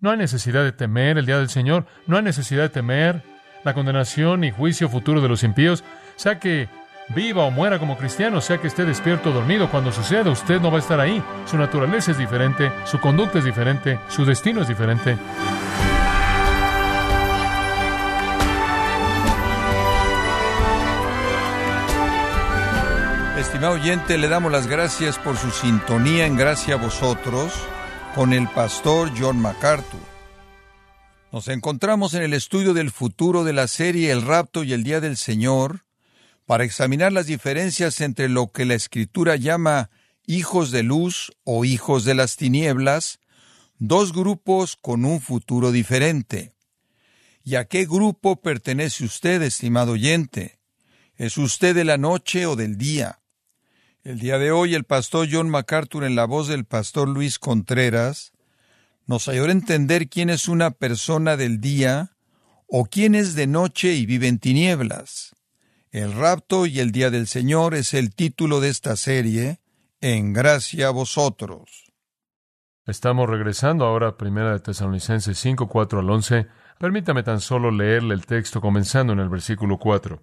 No hay necesidad de temer el día del Señor, no hay necesidad de temer la condenación y juicio futuro de los impíos, sea que viva o muera como cristiano, sea que esté despierto o dormido, cuando suceda usted no va a estar ahí. Su naturaleza es diferente, su conducta es diferente, su destino es diferente. Estimado oyente, le damos las gracias por su sintonía en gracia a vosotros con el pastor John MacArthur. Nos encontramos en el estudio del futuro de la serie El rapto y el día del Señor para examinar las diferencias entre lo que la Escritura llama hijos de luz o hijos de las tinieblas, dos grupos con un futuro diferente. ¿Y a qué grupo pertenece usted, estimado oyente? ¿Es usted de la noche o del día? El día de hoy el pastor John MacArthur en la voz del pastor Luis Contreras nos ayuda a entender quién es una persona del día o quién es de noche y vive en tinieblas. El rapto y el día del Señor es el título de esta serie, En gracia a vosotros. Estamos regresando ahora a Primera de Tesalonicenses 5, 4 al 11. Permítame tan solo leerle el texto comenzando en el versículo 4.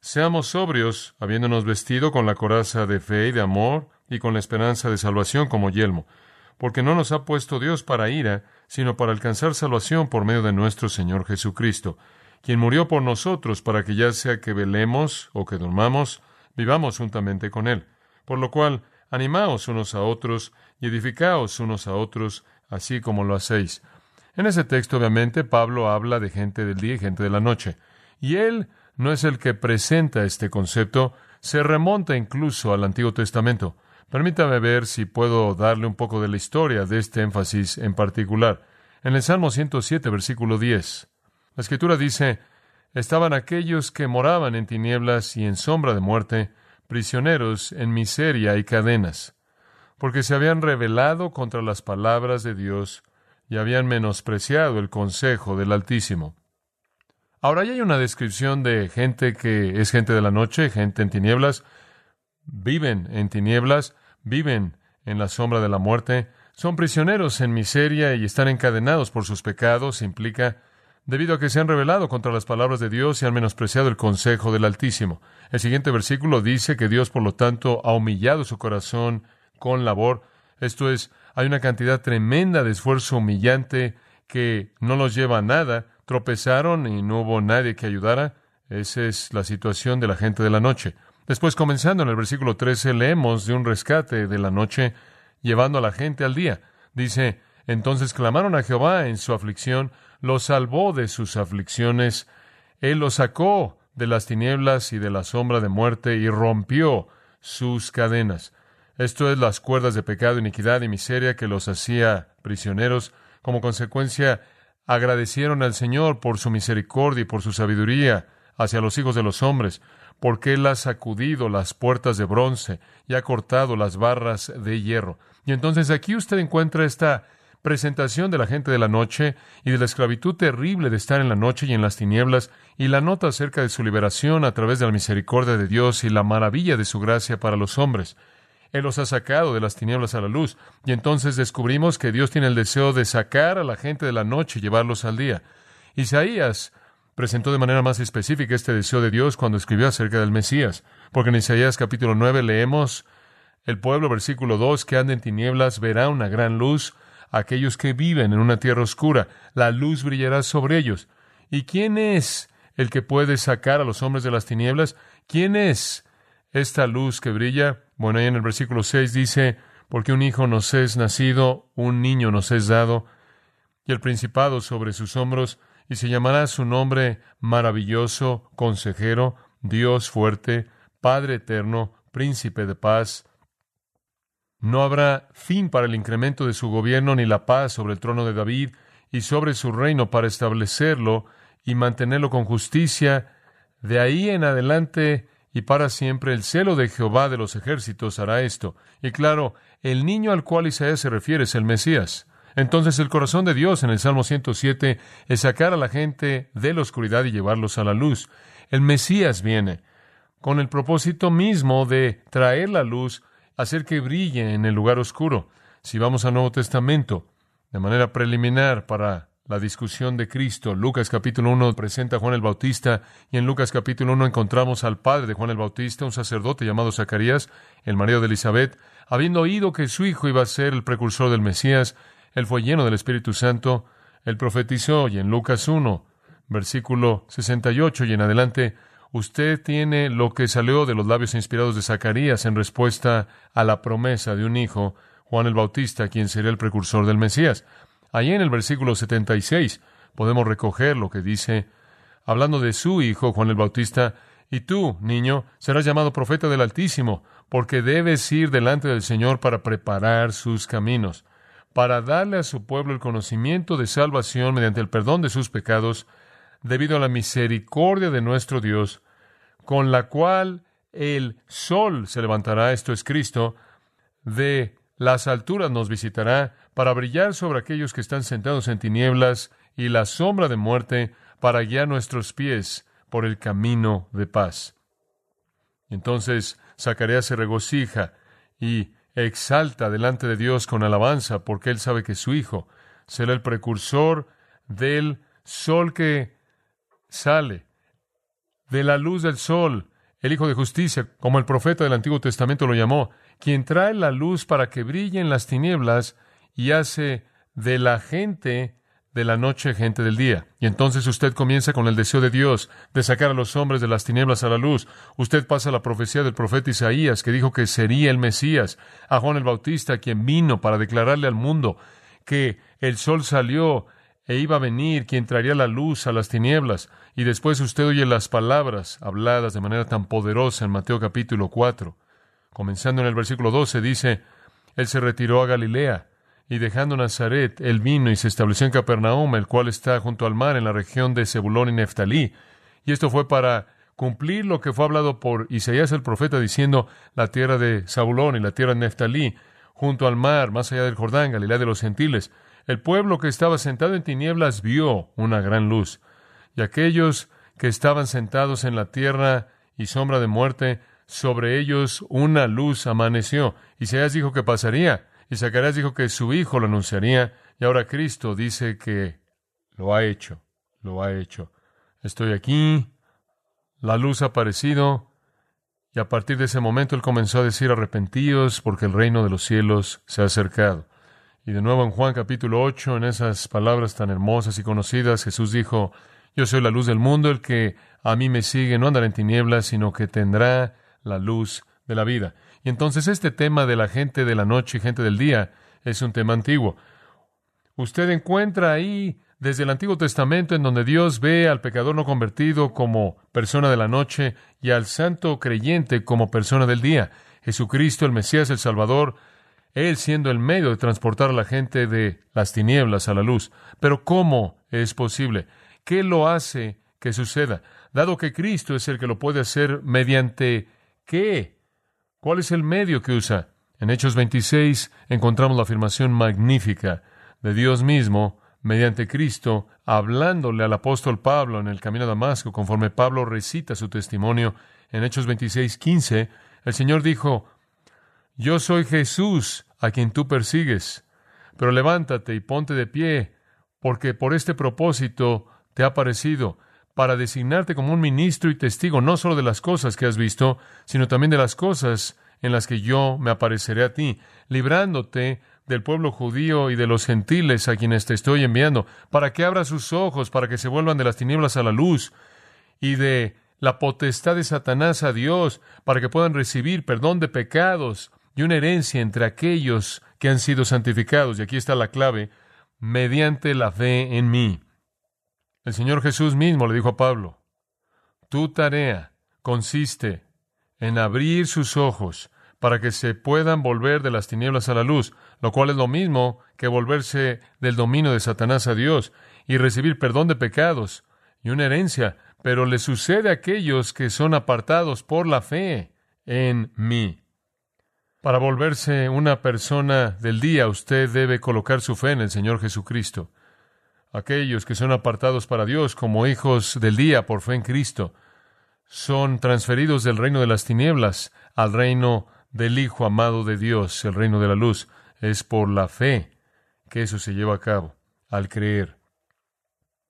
seamos sobrios, habiéndonos vestido con la coraza de fe y de amor, y con la esperanza de salvación como yelmo, porque no nos ha puesto Dios para ira, sino para alcanzar salvación por medio de nuestro Señor Jesucristo, quien murió por nosotros para que ya sea que velemos o que dormamos, vivamos juntamente con Él. Por lo cual, animaos unos a otros y edificaos unos a otros, así como lo hacéis. En ese texto, obviamente, Pablo habla de gente del día y gente de la noche. Y él no es el que presenta este concepto, se remonta incluso al Antiguo Testamento. Permítame ver si puedo darle un poco de la historia de este énfasis en particular. En el Salmo 107, versículo 10, la Escritura dice, Estaban aquellos que moraban en tinieblas y en sombra de muerte, prisioneros en miseria y cadenas, porque se habían rebelado contra las palabras de Dios y habían menospreciado el consejo del Altísimo. Ahora ya hay una descripción de gente que es gente de la noche, gente en tinieblas, viven en tinieblas, viven en la sombra de la muerte, son prisioneros en miseria y están encadenados por sus pecados, implica, debido a que se han rebelado contra las palabras de Dios y han menospreciado el consejo del Altísimo. El siguiente versículo dice que Dios, por lo tanto, ha humillado su corazón con labor. Esto es, hay una cantidad tremenda de esfuerzo humillante que no los lleva a nada. Tropezaron y no hubo nadie que ayudara. Esa es la situación de la gente de la noche. Después, comenzando en el versículo 13, leemos de un rescate de la noche llevando a la gente al día. Dice, entonces clamaron a Jehová en su aflicción, los salvó de sus aflicciones, él los sacó de las tinieblas y de la sombra de muerte y rompió sus cadenas. Esto es las cuerdas de pecado, iniquidad y miseria que los hacía prisioneros. Como consecuencia, agradecieron al Señor por su misericordia y por su sabiduría hacia los hijos de los hombres porque Él ha sacudido las puertas de bronce y ha cortado las barras de hierro. Y entonces aquí usted encuentra esta presentación de la gente de la noche y de la esclavitud terrible de estar en la noche y en las tinieblas, y la nota acerca de su liberación a través de la misericordia de Dios y la maravilla de su gracia para los hombres. Él los ha sacado de las tinieblas a la luz, y entonces descubrimos que Dios tiene el deseo de sacar a la gente de la noche y llevarlos al día. Isaías presentó de manera más específica este deseo de Dios cuando escribió acerca del Mesías, porque en Isaías capítulo 9 leemos el pueblo, versículo 2, que anda en tinieblas verá una gran luz, aquellos que viven en una tierra oscura, la luz brillará sobre ellos. ¿Y quién es el que puede sacar a los hombres de las tinieblas? ¿Quién es esta luz que brilla? Bueno, ahí en el versículo 6 dice, porque un hijo nos es nacido, un niño nos es dado, y el principado sobre sus hombros, y se llamará su nombre maravilloso, consejero, Dios fuerte, Padre eterno, príncipe de paz. No habrá fin para el incremento de su gobierno ni la paz sobre el trono de David y sobre su reino para establecerlo y mantenerlo con justicia De ahí en adelante y para siempre el celo de Jehová de los ejércitos hará esto. Y claro, el niño al cual Isaías se refiere es el Mesías. Entonces el corazón de Dios en el Salmo 107 es sacar a la gente de la oscuridad y llevarlos a la luz. El Mesías viene con el propósito mismo de traer la luz, hacer que brille en el lugar oscuro. Si vamos al Nuevo Testamento, de manera preliminar para la discusión de Cristo. Lucas capítulo 1 presenta a Juan el Bautista y en Lucas capítulo 1 encontramos al padre de Juan el Bautista, un sacerdote llamado Zacarías, el marido de Elizabeth, habiendo oído que su hijo iba a ser el precursor del Mesías, él fue lleno del Espíritu Santo, él profetizó y en Lucas 1, versículo 68 y en adelante, usted tiene lo que salió de los labios inspirados de Zacarías en respuesta a la promesa de un hijo, Juan el Bautista, quien sería el precursor del Mesías. Allí en el versículo 76 podemos recoger lo que dice, hablando de su hijo Juan el Bautista, y tú, niño, serás llamado profeta del Altísimo, porque debes ir delante del Señor para preparar sus caminos, para darle a su pueblo el conocimiento de salvación mediante el perdón de sus pecados, debido a la misericordia de nuestro Dios, con la cual el sol se levantará, esto es Cristo, de las alturas nos visitará para brillar sobre aquellos que están sentados en tinieblas y la sombra de muerte, para guiar nuestros pies por el camino de paz. Entonces Zacarías se regocija y exalta delante de Dios con alabanza, porque él sabe que su hijo será el precursor del sol que sale, de la luz del sol, el Hijo de Justicia, como el profeta del Antiguo Testamento lo llamó, quien trae la luz para que brille en las tinieblas y hace de la gente de la noche gente del día. Y entonces usted comienza con el deseo de Dios de sacar a los hombres de las tinieblas a la luz. Usted pasa la profecía del profeta Isaías, que dijo que sería el Mesías, a Juan el Bautista, quien vino para declararle al mundo que el sol salió e iba a venir, quien traería la luz a las tinieblas. Y después usted oye las palabras habladas de manera tan poderosa en Mateo capítulo 4. Comenzando en el versículo 12, dice, Él se retiró a Galilea, y dejando Nazaret, él vino y se estableció en Capernaum, el cual está junto al mar en la región de Zebulón y Neftalí. Y esto fue para cumplir lo que fue hablado por Isaías el profeta, diciendo, la tierra de Zabulón y la tierra de Neftalí, junto al mar, más allá del Jordán, Galilea de los gentiles. El pueblo que estaba sentado en tinieblas vio una gran luz, y aquellos que estaban sentados en la tierra y sombra de muerte, sobre ellos una luz amaneció. Isaías dijo que pasaría, y Zacarías dijo que su hijo lo anunciaría, y ahora Cristo dice que lo ha hecho, lo ha hecho. Estoy aquí, la luz ha aparecido, y a partir de ese momento él comenzó a decir arrepentidos porque el reino de los cielos se ha acercado. Y de nuevo en Juan capítulo 8, en esas palabras tan hermosas y conocidas, Jesús dijo, Yo soy la luz del mundo, el que a mí me sigue no andará en tinieblas, sino que tendrá la luz de la vida. Y entonces este tema de la gente de la noche y gente del día es un tema antiguo. Usted encuentra ahí desde el Antiguo Testamento en donde Dios ve al pecador no convertido como persona de la noche y al santo creyente como persona del día. Jesucristo, el Mesías, el Salvador, Él siendo el medio de transportar a la gente de las tinieblas a la luz. Pero ¿cómo es posible? ¿Qué lo hace que suceda? Dado que Cristo es el que lo puede hacer mediante qué? ¿Cuál es el medio que usa? En Hechos 26 encontramos la afirmación magnífica de Dios mismo mediante Cristo, hablándole al apóstol Pablo en el camino a Damasco, conforme Pablo recita su testimonio en Hechos 26, 15, el Señor dijo, Yo soy Jesús a quien tú persigues, pero levántate y ponte de pie, porque por este propósito te ha parecido para designarte como un ministro y testigo no solo de las cosas que has visto, sino también de las cosas en las que yo me apareceré a ti, librándote del pueblo judío y de los gentiles a quienes te estoy enviando, para que abra sus ojos, para que se vuelvan de las tinieblas a la luz y de la potestad de Satanás a Dios, para que puedan recibir perdón de pecados y una herencia entre aquellos que han sido santificados. Y aquí está la clave, mediante la fe en mí. El Señor Jesús mismo le dijo a Pablo, tu tarea consiste en abrir sus ojos para que se puedan volver de las tinieblas a la luz, lo cual es lo mismo que volverse del dominio de Satanás a Dios y recibir perdón de pecados y una herencia pero le sucede a aquellos que son apartados por la fe en mí. Para volverse una persona del día, usted debe colocar su fe en el Señor Jesucristo. Aquellos que son apartados para Dios como hijos del día por fe en Cristo son transferidos del reino de las tinieblas al reino del Hijo amado de Dios, el reino de la luz. Es por la fe que eso se lleva a cabo, al creer.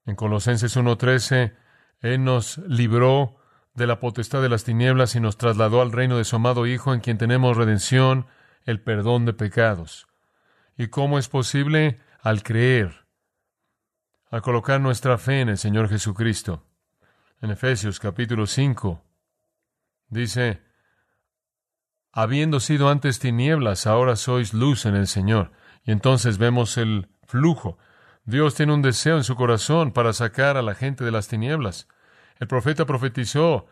En Colosenses 1.13, Él nos libró de la potestad de las tinieblas y nos trasladó al reino de su amado Hijo, en quien tenemos redención, el perdón de pecados. ¿Y cómo es posible? Al creer, al colocar nuestra fe en el Señor Jesucristo. En Efesios capítulo 5 dice, habiendo sido antes tinieblas, ahora sois luz en el Señor. Y entonces vemos el flujo. Dios tiene un deseo en su corazón para sacar a la gente de las tinieblas. El profeta profetizó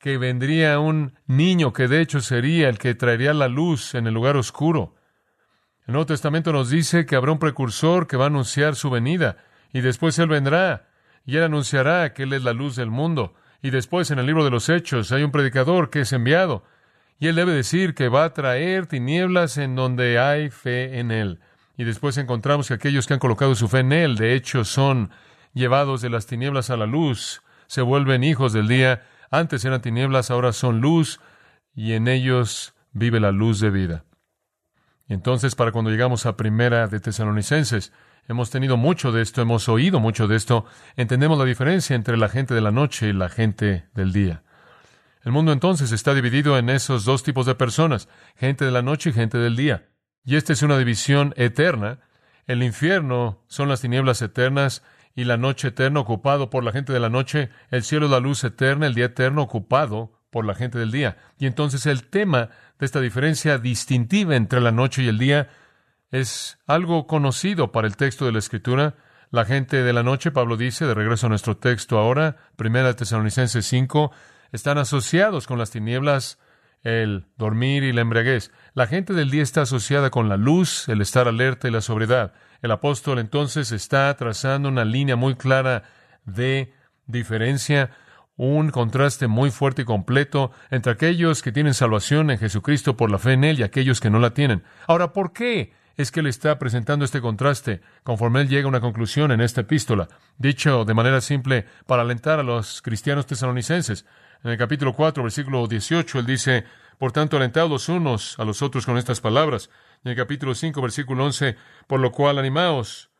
que vendría un niño que de hecho sería el que traería la luz en el lugar oscuro. El Nuevo Testamento nos dice que habrá un precursor que va a anunciar su venida, y después Él vendrá, y Él anunciará que Él es la luz del mundo. Y después en el libro de los Hechos hay un predicador que es enviado, y Él debe decir que va a traer tinieblas en donde hay fe en Él. Y después encontramos que aquellos que han colocado su fe en Él, de hecho, son llevados de las tinieblas a la luz, se vuelven hijos del día. Antes eran tinieblas, ahora son luz, y en ellos vive la luz de vida. Entonces, para cuando llegamos a primera de Tesalonicenses, hemos tenido mucho de esto, hemos oído mucho de esto, entendemos la diferencia entre la gente de la noche y la gente del día. El mundo entonces está dividido en esos dos tipos de personas, gente de la noche y gente del día. Y esta es una división eterna. El infierno son las tinieblas eternas y la noche eterna ocupado por la gente de la noche. El cielo la luz eterna, el día eterno ocupado por la gente del día. Y entonces el tema de esta diferencia distintiva entre la noche y el día es algo conocido para el texto de la Escritura. La gente de la noche, Pablo dice, de regreso a nuestro texto ahora, Primera Tesalonicenses 5, están asociados con las tinieblas el dormir y la embriaguez. La gente del día está asociada con la luz, el estar alerta y la sobriedad. El apóstol entonces está trazando una línea muy clara de diferencia, un contraste muy fuerte y completo entre aquellos que tienen salvación en Jesucristo por la fe en Él y aquellos que no la tienen. Ahora, ¿por qué es que Él está presentando este contraste conforme Él llega a una conclusión en esta epístola? Dicho de manera simple, para alentar a los cristianos tesalonicenses. En el capítulo 4, versículo 18, él dice, por tanto, alentados los unos a los otros con estas palabras. En el capítulo 5, versículo 11, por lo cual animaos,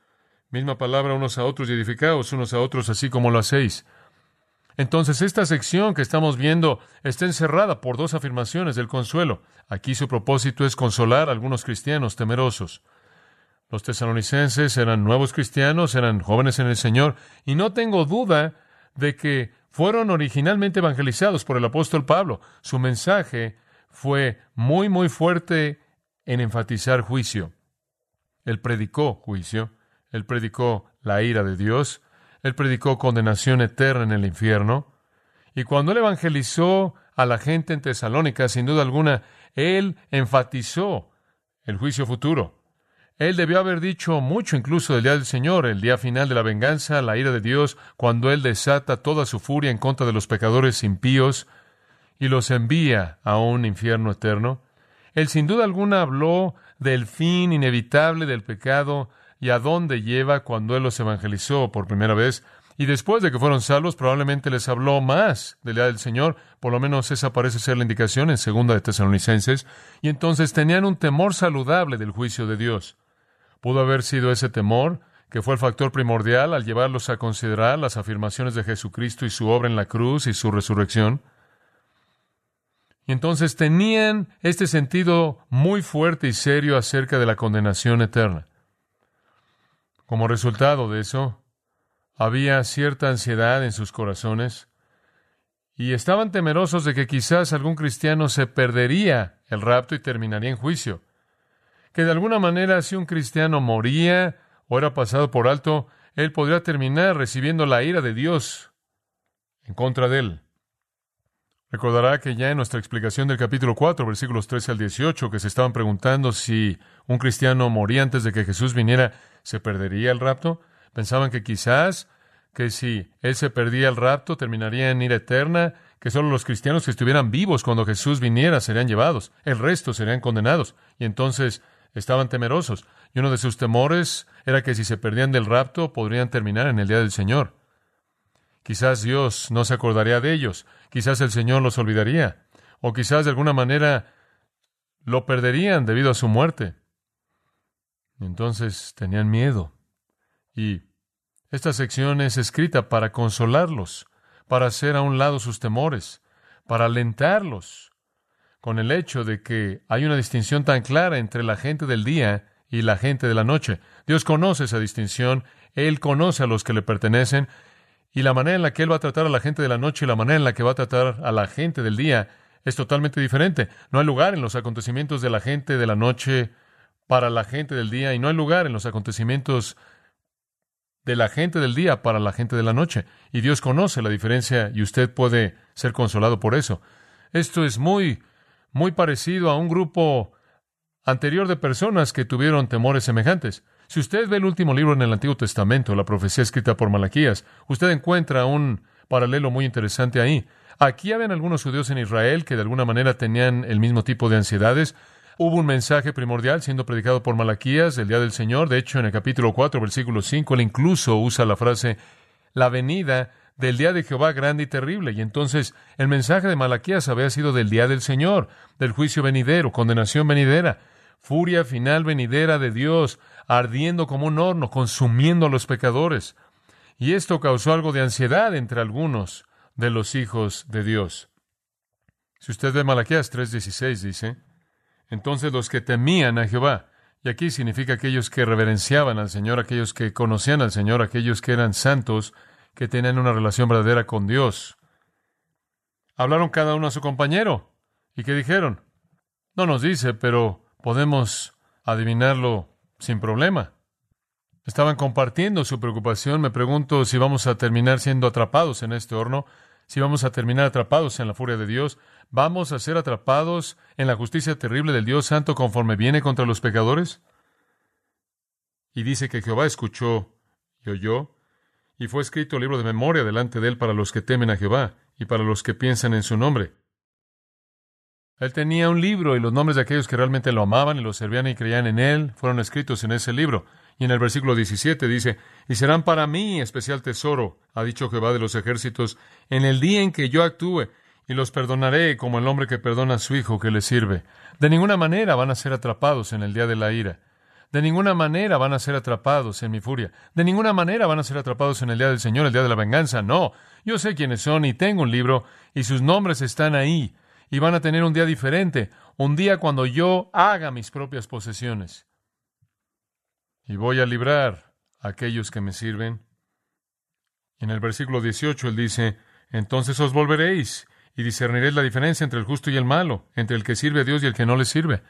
misma palabra unos a otros y edificaos unos a otros así como lo hacéis. Entonces, esta sección que estamos viendo está encerrada por dos afirmaciones del consuelo. Aquí su propósito es consolar a algunos cristianos temerosos. Los tesalonicenses eran nuevos cristianos, eran jóvenes en el Señor, y no tengo duda de que fueron originalmente evangelizados por el apóstol Pablo. Su mensaje fue muy, muy fuerte en enfatizar juicio. Él predicó juicio, él predicó la ira de Dios, él predicó condenación eterna en el infierno. Y cuando él evangelizó a la gente en Tesalónica, sin duda alguna, él enfatizó el juicio futuro. Él debió haber dicho mucho incluso del día del Señor, el día final de la venganza, la ira de Dios, cuando Él desata toda su furia en contra de los pecadores impíos y los envía a un infierno eterno. Él sin duda alguna habló del fin inevitable del pecado y a dónde lleva cuando Él los evangelizó por primera vez. Y después de que fueron salvos, probablemente les habló más del día del Señor. Por lo menos esa parece ser la indicación en segunda de Tesalonicenses. Y entonces tenían un temor saludable del juicio de Dios. Pudo haber sido ese temor que fue el factor primordial al llevarlos a considerar las afirmaciones de Jesucristo y su obra en la cruz y su resurrección. Y entonces tenían este sentido muy fuerte y serio acerca de la condenación eterna. Como resultado de eso, había cierta ansiedad en sus corazones y estaban temerosos de que quizás algún cristiano se perdería el rapto y terminaría en juicio que de alguna manera si un cristiano moría o era pasado por alto, él podría terminar recibiendo la ira de Dios en contra de él. Recordará que ya en nuestra explicación del capítulo 4, versículos 13 al 18, que se estaban preguntando si un cristiano moría antes de que Jesús viniera, ¿se perdería el rapto? Pensaban que quizás que si él se perdía el rapto, terminaría en ira eterna, que solo los cristianos que estuvieran vivos cuando Jesús viniera serían llevados, el resto serían condenados. Y entonces estaban temerosos. Y uno de sus temores era que si se perdían del rapto, podrían terminar en el día del Señor. Quizás Dios no se acordaría de ellos, quizás el Señor los olvidaría, o quizás de alguna manera lo perderían debido a su muerte. Entonces tenían miedo. Y esta sección es escrita para consolarlos, para hacer a un lado sus temores, para alentarlos con el hecho de que hay una distinción tan clara entre la gente del día y la gente de la noche. Dios conoce esa distinción, Él conoce a los que le pertenecen, y la manera en la que Él va a tratar a la gente de la noche y la manera en la que va a tratar a la gente del día es totalmente diferente. No hay lugar en los acontecimientos de la gente de la noche para la gente del día y no hay lugar en los acontecimientos de la gente del día para la gente de la noche. Y Dios conoce la diferencia y usted puede ser consolado por eso. Esto es muy, muy parecido a un grupo anterior de personas que tuvieron temores semejantes. Si usted ve el último libro en el Antiguo Testamento, la profecía escrita por Malaquías, usted encuentra un paralelo muy interesante ahí. Aquí habían algunos judíos en Israel que de alguna manera tenían el mismo tipo de ansiedades. Hubo un mensaje primordial siendo predicado por Malaquías el día del Señor. De hecho, en el capítulo 4, versículo 5, él incluso usa la frase la venida del día de Jehová grande y terrible. Y entonces el mensaje de Malaquías había sido del día del Señor, del juicio venidero, condenación venidera, furia final venidera de Dios, ardiendo como un horno, consumiendo a los pecadores. Y esto causó algo de ansiedad entre algunos de los hijos de Dios. Si usted ve Malaquías 3:16 dice, entonces los que temían a Jehová, y aquí significa aquellos que reverenciaban al Señor, aquellos que conocían al Señor, aquellos que eran santos, que tenían una relación verdadera con Dios. Hablaron cada uno a su compañero. ¿Y qué dijeron? No nos dice, pero podemos adivinarlo sin problema. Estaban compartiendo su preocupación. Me pregunto si vamos a terminar siendo atrapados en este horno, si vamos a terminar atrapados en la furia de Dios. ¿Vamos a ser atrapados en la justicia terrible del Dios Santo conforme viene contra los pecadores? Y dice que Jehová escuchó y oyó, y fue escrito el libro de memoria delante de él para los que temen a Jehová y para los que piensan en su nombre. Él tenía un libro y los nombres de aquellos que realmente lo amaban y lo servían y creían en él fueron escritos en ese libro. Y en el versículo 17 dice, y serán para mí especial tesoro, ha dicho Jehová de los ejércitos, en el día en que yo actúe, y los perdonaré como el hombre que perdona a su hijo que le sirve. De ninguna manera van a ser atrapados en el día de la ira. De ninguna manera van a ser atrapados en mi furia. De ninguna manera van a ser atrapados en el día del Señor, el día de la venganza. No, yo sé quiénes son y tengo un libro y sus nombres están ahí y van a tener un día diferente, un día cuando yo haga mis propias posesiones. Y voy a librar a aquellos que me sirven. En el versículo 18 él dice, entonces os volveréis y discerniréis la diferencia entre el justo y el malo, entre el que sirve a Dios y el que no le sirve.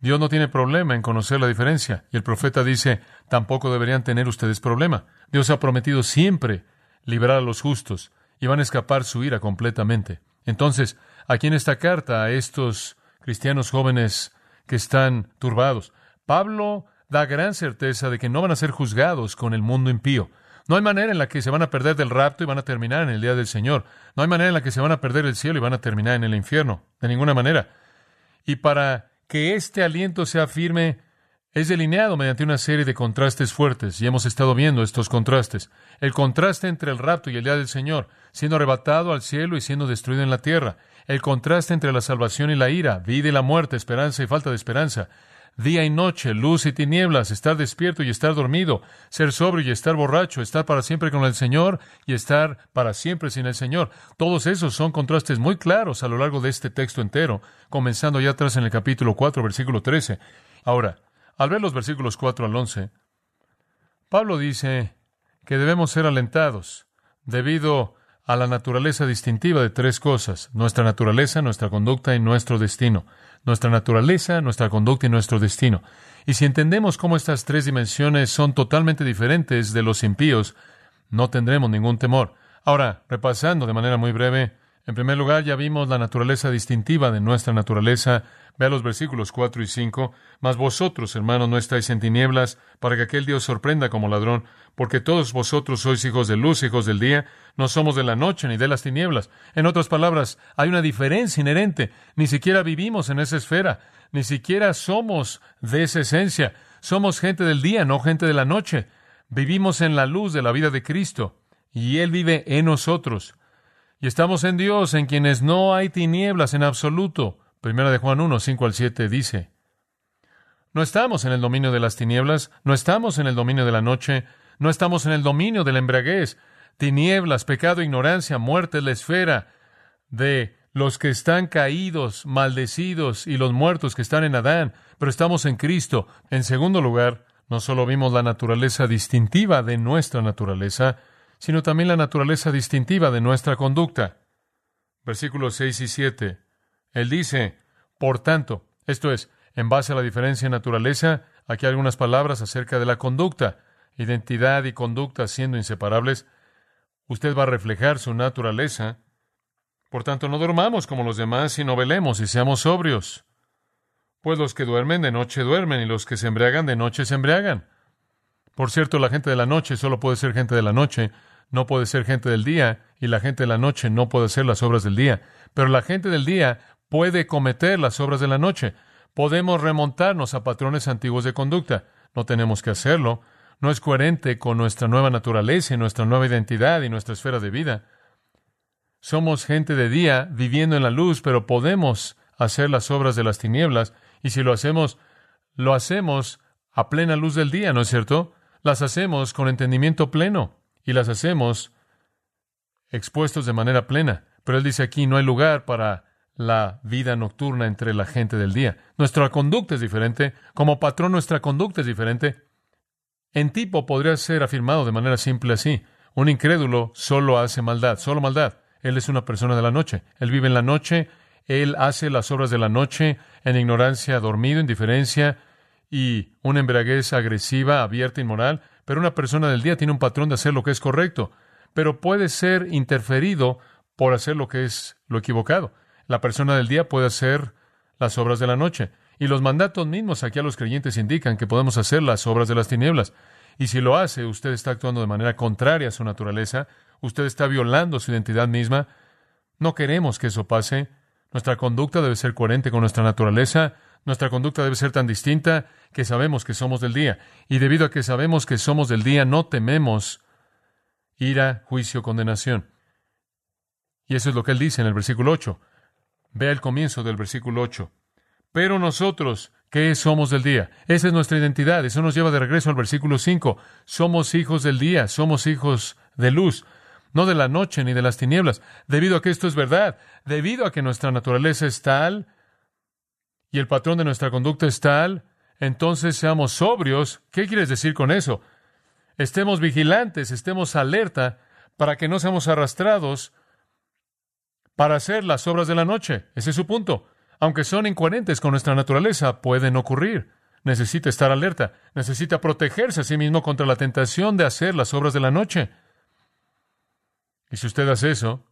Dios no tiene problema en conocer la diferencia. Y el profeta dice, tampoco deberían tener ustedes problema. Dios ha prometido siempre liberar a los justos y van a escapar su ira completamente. Entonces, aquí en esta carta a estos cristianos jóvenes que están turbados, Pablo da gran certeza de que no van a ser juzgados con el mundo impío. No hay manera en la que se van a perder del rapto y van a terminar en el día del Señor. No hay manera en la que se van a perder el cielo y van a terminar en el infierno. De ninguna manera. Y para que este aliento sea firme, es delineado mediante una serie de contrastes fuertes, y hemos estado viendo estos contrastes. El contraste entre el rapto y el día del Señor, siendo arrebatado al cielo y siendo destruido en la tierra. El contraste entre la salvación y la ira, vida y la muerte, esperanza y falta de esperanza. Día y noche, luz y tinieblas, estar despierto y estar dormido, ser sobrio y estar borracho, estar para siempre con el Señor y estar para siempre sin el Señor. Todos esos son contrastes muy claros a lo largo de este texto entero, comenzando ya atrás en el capítulo 4, versículo 13. Ahora, al ver los versículos 4 al 11, Pablo dice que debemos ser alentados debido a la naturaleza distintiva de tres cosas, nuestra naturaleza, nuestra conducta y nuestro destino. Nuestra naturaleza, nuestra conducta y nuestro destino. Y si entendemos cómo estas tres dimensiones son totalmente diferentes de los impíos, no tendremos ningún temor. Ahora, repasando de manera muy breve, En primer lugar, ya vimos la naturaleza distintiva de nuestra naturaleza. Vea los versículos 4 y 5. Mas vosotros, hermanos, no estáis en tinieblas, para que aquel Dios sorprenda como ladrón, porque todos vosotros sois hijos de luz, hijos del día, no somos de la noche ni de las tinieblas. En otras palabras, hay una diferencia inherente. Ni siquiera vivimos en esa esfera, ni siquiera somos de esa esencia. Somos gente del día, no gente de la noche. Vivimos en la luz de la vida de Cristo, y Él vive en nosotros. Y estamos en Dios, en quienes no hay tinieblas en absoluto. Primera de Juan 1, 5 al 7 dice, No estamos en el dominio de las tinieblas, no estamos en el dominio de la noche, no estamos en el dominio de la embriaguez. Tinieblas, pecado, ignorancia, muerte la esfera de los que están caídos, maldecidos y los muertos que están en Adán, pero estamos en Cristo. En segundo lugar, no solo vimos la naturaleza distintiva de nuestra naturaleza, sino también la naturaleza distintiva de nuestra conducta. Versículos 6 y 7. Él dice, por tanto, esto es, en base a la diferencia en naturaleza, aquí hay algunas palabras acerca de la conducta, identidad y conducta siendo inseparables. Usted va a reflejar su naturaleza. Por tanto, no dormamos como los demás, sino velemos y seamos sobrios. Pues los que duermen de noche duermen y los que se embriagan de noche se embriagan. Por cierto, la gente de la noche solo puede ser gente de la noche, no puede ser gente del día, y la gente de la noche no puede hacer las obras del día. Pero la gente del día puede cometer las obras de la noche. Podemos remontarnos a patrones antiguos de conducta. No tenemos que hacerlo. No es coherente con nuestra nueva naturaleza y nuestra nueva identidad y nuestra esfera de vida. Somos gente de día viviendo en la luz, pero podemos hacer las obras de las tinieblas, y si lo hacemos, lo hacemos a plena luz del día, ¿no es cierto? Las hacemos con entendimiento pleno y las hacemos expuestos de manera plena. Pero él dice aquí, no hay lugar para la vida nocturna entre la gente del día. Nuestra conducta es diferente. Como patrón, nuestra conducta es diferente. En tipo podría ser afirmado de manera simple así. Un incrédulo solo hace maldad, solo maldad. Él es una persona de la noche. Él vive en la noche. Él hace las obras de la noche en ignorancia, dormido, indiferencia, y una embriaguez agresiva, abierta, inmoral, pero una persona del día tiene un patrón de hacer lo que es correcto, pero puede ser interferido por hacer lo que es lo equivocado. La persona del día puede hacer las obras de la noche, y los mandatos mismos aquí a los creyentes indican que podemos hacer las obras de las tinieblas. Y si lo hace, usted está actuando de manera contraria a su naturaleza, usted está violando su identidad misma. No queremos que eso pase. Nuestra conducta debe ser coherente con nuestra naturaleza. Nuestra conducta debe ser tan distinta que sabemos que somos del día. Y debido a que sabemos que somos del día, no tememos ira, juicio, condenación. Y eso es lo que él dice en el versículo 8. Vea el comienzo del versículo 8. Pero nosotros, ¿qué somos del día? Esa es nuestra identidad. Eso nos lleva de regreso al versículo 5. Somos hijos del día, somos hijos de luz, no de la noche ni de las tinieblas. Debido a que esto es verdad, debido a que nuestra naturaleza es tal y el patrón de nuestra conducta es tal, entonces seamos sobrios. ¿Qué quieres decir con eso? Estemos vigilantes, estemos alerta para que no seamos arrastrados para hacer las obras de la noche. Ese es su punto. Aunque son incoherentes con nuestra naturaleza, pueden ocurrir. Necesita estar alerta, necesita protegerse a sí mismo contra la tentación de hacer las obras de la noche. Y si usted hace eso,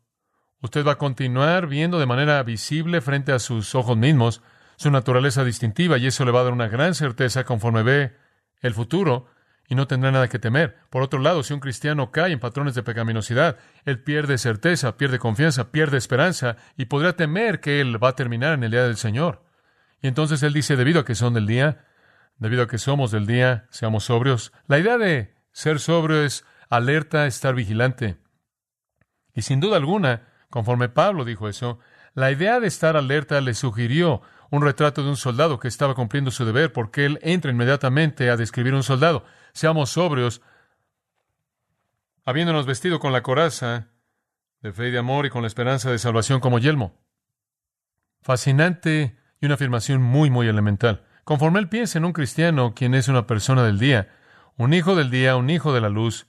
usted va a continuar viendo de manera visible frente a sus ojos mismos su naturaleza distintiva y eso le va a dar una gran certeza conforme ve el futuro y no tendrá nada que temer. Por otro lado, si un cristiano cae en patrones de pecaminosidad, él pierde certeza, pierde confianza, pierde esperanza y podrá temer que él va a terminar en el día del Señor. Y entonces él dice, debido a que son del día, debido a que somos del día, seamos sobrios. La idea de ser sobrio es alerta, estar vigilante. Y sin duda alguna, conforme Pablo dijo eso, la idea de estar alerta le sugirió un retrato de un soldado que estaba cumpliendo su deber, porque él entra inmediatamente a describir un soldado. Seamos sobrios, habiéndonos vestido con la coraza de fe y de amor y con la esperanza de salvación como yelmo. Fascinante y una afirmación muy, muy elemental. Conforme él piensa en un cristiano, quien es una persona del día, un hijo del día, un hijo de la luz,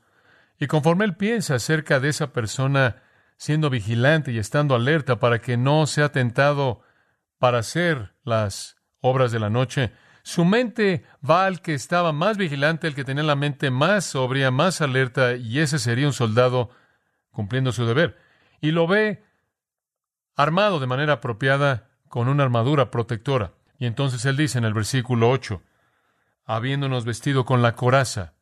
y conforme él piensa acerca de esa persona siendo vigilante y estando alerta para que no sea tentado para hacer las obras de la noche. Su mente va al que estaba más vigilante, el que tenía la mente más sobria, más alerta, y ese sería un soldado cumpliendo su deber. Y lo ve armado de manera apropiada con una armadura protectora. Y entonces él dice en el versículo 8, habiéndonos vestido con la coraza,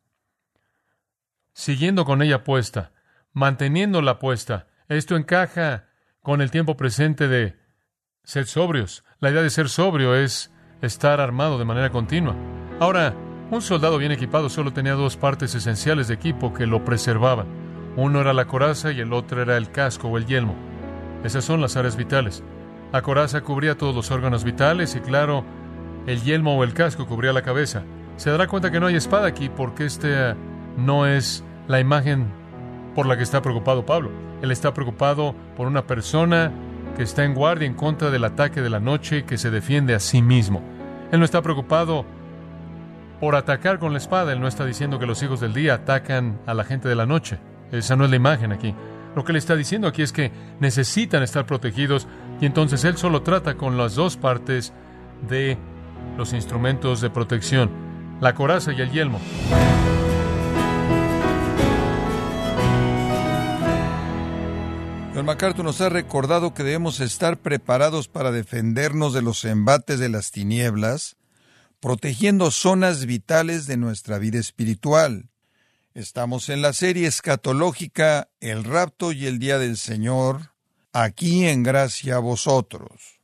siguiendo con ella puesta, manteniéndola puesta. Esto encaja con el tiempo presente de ser sobrios. La idea de ser sobrio es estar armado de manera continua. Ahora, un soldado bien equipado solo tenía dos partes esenciales de equipo que lo preservaban. Uno era la coraza y el otro era el casco o el yelmo. Esas son las áreas vitales. La coraza cubría todos los órganos vitales y claro, el yelmo o el casco cubría la cabeza. Se dará cuenta que no hay espada aquí porque este no es la imagen por la que está preocupado Pablo. Él está preocupado por una persona que está en guardia en contra del ataque de la noche y que se defiende a sí mismo. Él no está preocupado por atacar con la espada. Él no está diciendo que los hijos del día atacan a la gente de la noche. Esa no es la imagen aquí. Lo que le está diciendo aquí es que necesitan estar protegidos y entonces él solo trata con las dos partes de los instrumentos de protección, la coraza y el yelmo. MacArthur nos ha recordado que debemos estar preparados para defendernos de los embates de las tinieblas, protegiendo zonas vitales de nuestra vida espiritual. Estamos en la serie escatológica El rapto y el día del Señor, aquí en gracia a vosotros.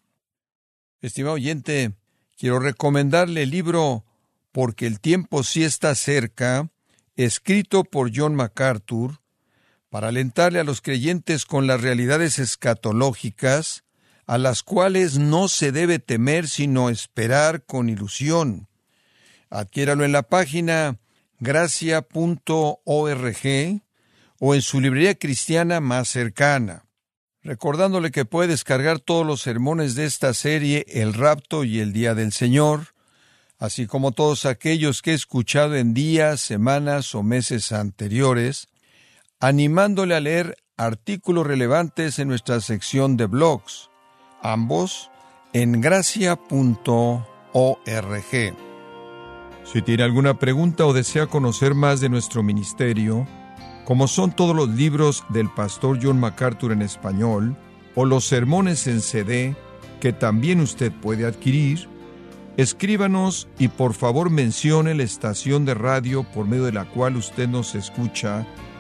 Estimado oyente, quiero recomendarle el libro Porque el tiempo sí está cerca, escrito por John MacArthur, para alentarle a los creyentes con las realidades escatológicas, a las cuales no se debe temer sino esperar con ilusión. Adquiéralo en la página gracia.org o en su librería cristiana más cercana. Recordándole que puede descargar todos los sermones de esta serie El rapto y el día del Señor, así como todos aquellos que he escuchado en días, semanas o meses anteriores, animándole a leer artículos relevantes en nuestra sección de blogs, ambos en gracia.org. Si tiene alguna pregunta o desea conocer más de nuestro ministerio, como son todos los libros del pastor John MacArthur en español, o los sermones en CD, que también usted puede adquirir, escríbanos y por favor mencione la estación de radio por medio de la cual usted nos escucha